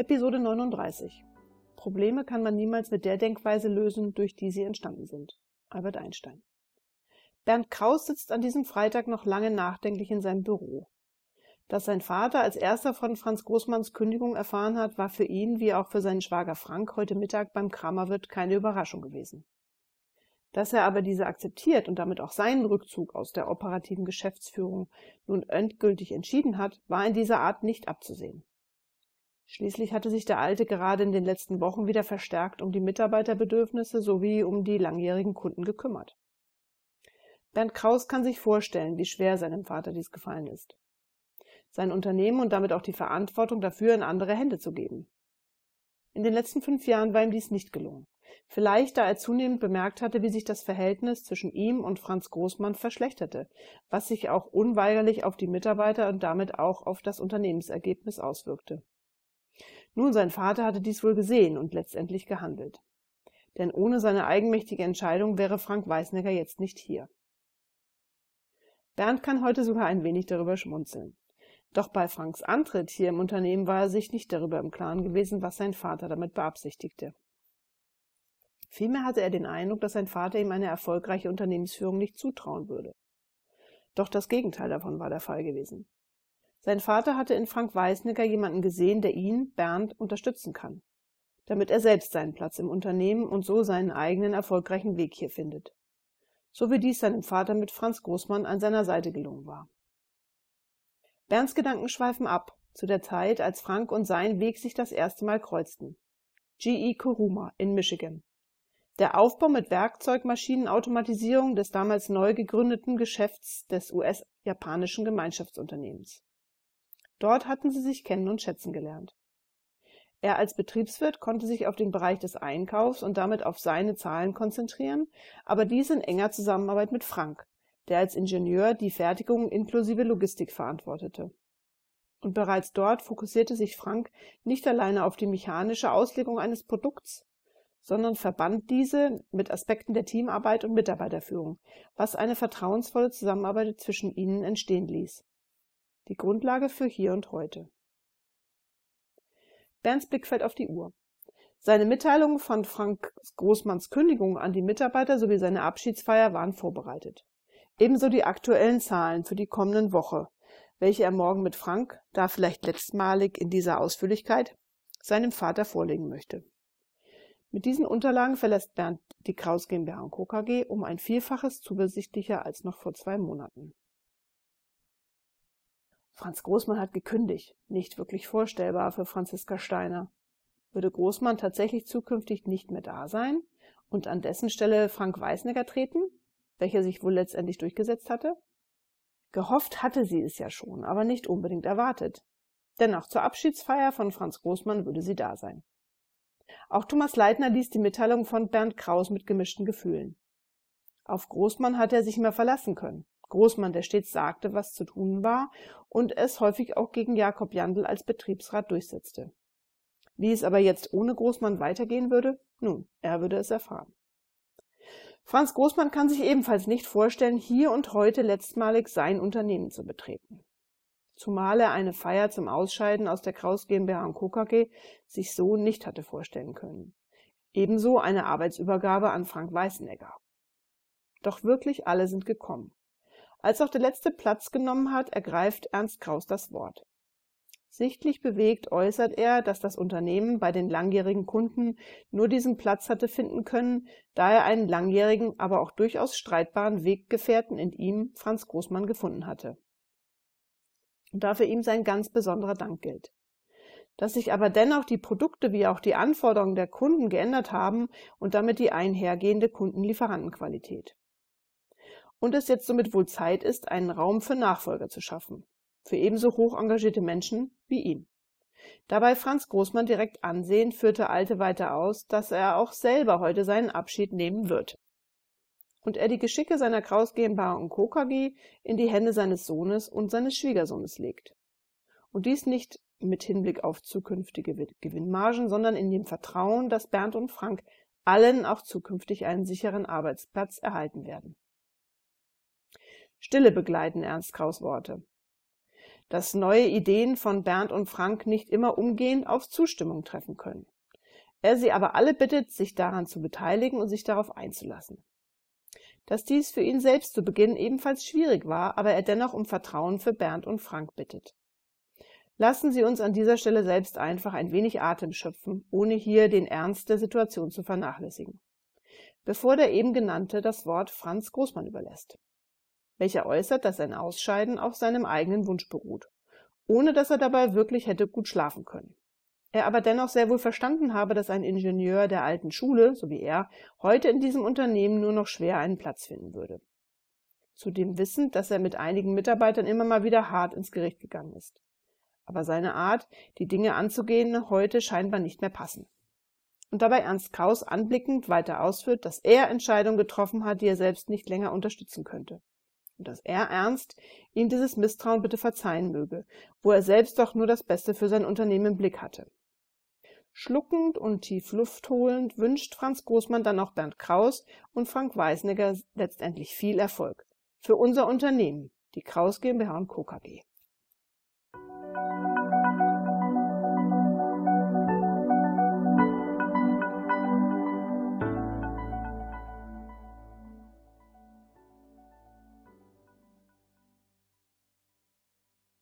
Episode 39. Probleme kann man niemals mit der Denkweise lösen, durch die sie entstanden sind. Albert Einstein. Bernd Kraus sitzt an diesem Freitag noch lange nachdenklich in seinem Büro. Dass sein Vater als erster von Franz Großmanns Kündigung erfahren hat, war für ihn wie auch für seinen Schwager Frank heute Mittag beim Kramerwirt keine Überraschung gewesen. Dass er aber diese akzeptiert und damit auch seinen Rückzug aus der operativen Geschäftsführung nun endgültig entschieden hat, war in dieser Art nicht abzusehen. Schließlich hatte sich der Alte gerade in den letzten Wochen wieder verstärkt um die Mitarbeiterbedürfnisse sowie um die langjährigen Kunden gekümmert. Bernd Kraus kann sich vorstellen, wie schwer seinem Vater dies gefallen ist. Sein Unternehmen und damit auch die Verantwortung dafür in andere Hände zu geben. In den letzten fünf Jahren war ihm dies nicht gelungen. Vielleicht, da er zunehmend bemerkt hatte, wie sich das Verhältnis zwischen ihm und Franz Großmann verschlechterte, was sich auch unweigerlich auf die Mitarbeiter und damit auch auf das Unternehmensergebnis auswirkte. Nun, sein Vater hatte dies wohl gesehen und letztendlich gehandelt. Denn ohne seine eigenmächtige Entscheidung wäre Frank Weißnecker jetzt nicht hier. Bernd kann heute sogar ein wenig darüber schmunzeln. Doch bei Franks Antritt hier im Unternehmen war er sich nicht darüber im Klaren gewesen, was sein Vater damit beabsichtigte. Vielmehr hatte er den Eindruck, dass sein Vater ihm eine erfolgreiche Unternehmensführung nicht zutrauen würde. Doch das Gegenteil davon war der Fall gewesen. Sein Vater hatte in Frank Weißnicker jemanden gesehen, der ihn, Bernd, unterstützen kann, damit er selbst seinen Platz im Unternehmen und so seinen eigenen erfolgreichen Weg hier findet. So wie dies seinem Vater mit Franz Großmann an seiner Seite gelungen war. Bernds Gedanken schweifen ab, zu der Zeit, als Frank und sein Weg sich das erste Mal kreuzten. GE Kuruma in Michigan. Der Aufbau mit Werkzeugmaschinenautomatisierung des damals neu gegründeten Geschäfts des US-japanischen Gemeinschaftsunternehmens. Dort hatten sie sich kennen und schätzen gelernt. Er als Betriebswirt konnte sich auf den Bereich des Einkaufs und damit auf seine Zahlen konzentrieren, aber dies in enger Zusammenarbeit mit Frank, der als Ingenieur die Fertigung inklusive Logistik verantwortete. Und bereits dort fokussierte sich Frank nicht alleine auf die mechanische Auslegung eines Produkts, sondern verband diese mit Aspekten der Teamarbeit und Mitarbeiterführung, was eine vertrauensvolle Zusammenarbeit zwischen ihnen entstehen ließ die Grundlage für hier und heute. Bernds Blick fällt auf die Uhr. Seine Mitteilung von Frank Großmanns Kündigung an die Mitarbeiter sowie seine Abschiedsfeier waren vorbereitet. Ebenso die aktuellen Zahlen für die kommenden Woche, welche er morgen mit Frank, da vielleicht letztmalig in dieser Ausführlichkeit, seinem Vater vorlegen möchte. Mit diesen Unterlagen verlässt Bernd die Kraus GmbH Co. KG um ein Vielfaches zuversichtlicher als noch vor zwei Monaten. Franz Großmann hat gekündigt. Nicht wirklich vorstellbar für Franziska Steiner. Würde Großmann tatsächlich zukünftig nicht mehr da sein und an dessen Stelle Frank Weißnecker treten, welcher sich wohl letztendlich durchgesetzt hatte? Gehofft hatte sie es ja schon, aber nicht unbedingt erwartet. Dennoch zur Abschiedsfeier von Franz Großmann würde sie da sein. Auch Thomas Leitner ließ die Mitteilung von Bernd Kraus mit gemischten Gefühlen. Auf Großmann hatte er sich mehr verlassen können. Großmann, der stets sagte, was zu tun war und es häufig auch gegen Jakob Jandl als Betriebsrat durchsetzte. Wie es aber jetzt ohne Großmann weitergehen würde? Nun, er würde es erfahren. Franz Großmann kann sich ebenfalls nicht vorstellen, hier und heute letztmalig sein Unternehmen zu betreten. Zumal er eine Feier zum Ausscheiden aus der Kraus GmbH Co. KG sich so nicht hatte vorstellen können. Ebenso eine Arbeitsübergabe an Frank Weißenegger. Doch wirklich alle sind gekommen. Als auch der letzte Platz genommen hat, ergreift Ernst Kraus das Wort. Sichtlich bewegt äußert er, dass das Unternehmen bei den langjährigen Kunden nur diesen Platz hatte finden können, da er einen langjährigen, aber auch durchaus streitbaren Weggefährten in ihm, Franz Großmann, gefunden hatte. Und dafür ihm sein ganz besonderer Dank gilt. Dass sich aber dennoch die Produkte wie auch die Anforderungen der Kunden geändert haben und damit die einhergehende Kundenlieferantenqualität und es jetzt somit wohl Zeit ist, einen Raum für Nachfolger zu schaffen, für ebenso hoch engagierte Menschen wie ihn. Dabei Franz Großmann direkt ansehen, führte Alte weiter aus, dass er auch selber heute seinen Abschied nehmen wird. Und er die Geschicke seiner Kraus GmbH und Co. KG in die Hände seines Sohnes und seines Schwiegersohnes legt. Und dies nicht mit Hinblick auf zukünftige Gewinnmargen, sondern in dem Vertrauen, dass Bernd und Frank allen auch zukünftig einen sicheren Arbeitsplatz erhalten werden. Stille begleiten Ernst Kraus Worte. dass neue Ideen von Bernd und Frank nicht immer umgehend auf Zustimmung treffen können. Er sie aber alle bittet, sich daran zu beteiligen und sich darauf einzulassen. Dass dies für ihn selbst zu Beginn ebenfalls schwierig war, aber er dennoch um Vertrauen für Bernd und Frank bittet. Lassen Sie uns an dieser Stelle selbst einfach ein wenig Atem schöpfen, ohne hier den Ernst der Situation zu vernachlässigen. Bevor der eben genannte das Wort Franz Großmann überlässt welcher äußert, dass sein Ausscheiden auf seinem eigenen Wunsch beruht, ohne dass er dabei wirklich hätte gut schlafen können. Er aber dennoch sehr wohl verstanden habe, dass ein Ingenieur der alten Schule, so wie er, heute in diesem Unternehmen nur noch schwer einen Platz finden würde. Zudem wissend, dass er mit einigen Mitarbeitern immer mal wieder hart ins Gericht gegangen ist. Aber seine Art, die Dinge anzugehen, heute scheinbar nicht mehr passen. Und dabei Ernst Kraus anblickend weiter ausführt, dass er Entscheidungen getroffen hat, die er selbst nicht länger unterstützen könnte und dass er Ernst ihm dieses Misstrauen bitte verzeihen möge, wo er selbst doch nur das Beste für sein Unternehmen im Blick hatte. Schluckend und tief Luft holend wünscht Franz Großmann dann auch Bernd Kraus und Frank Weisnegger letztendlich viel Erfolg für unser Unternehmen, die Kraus GmbH und Co. KG.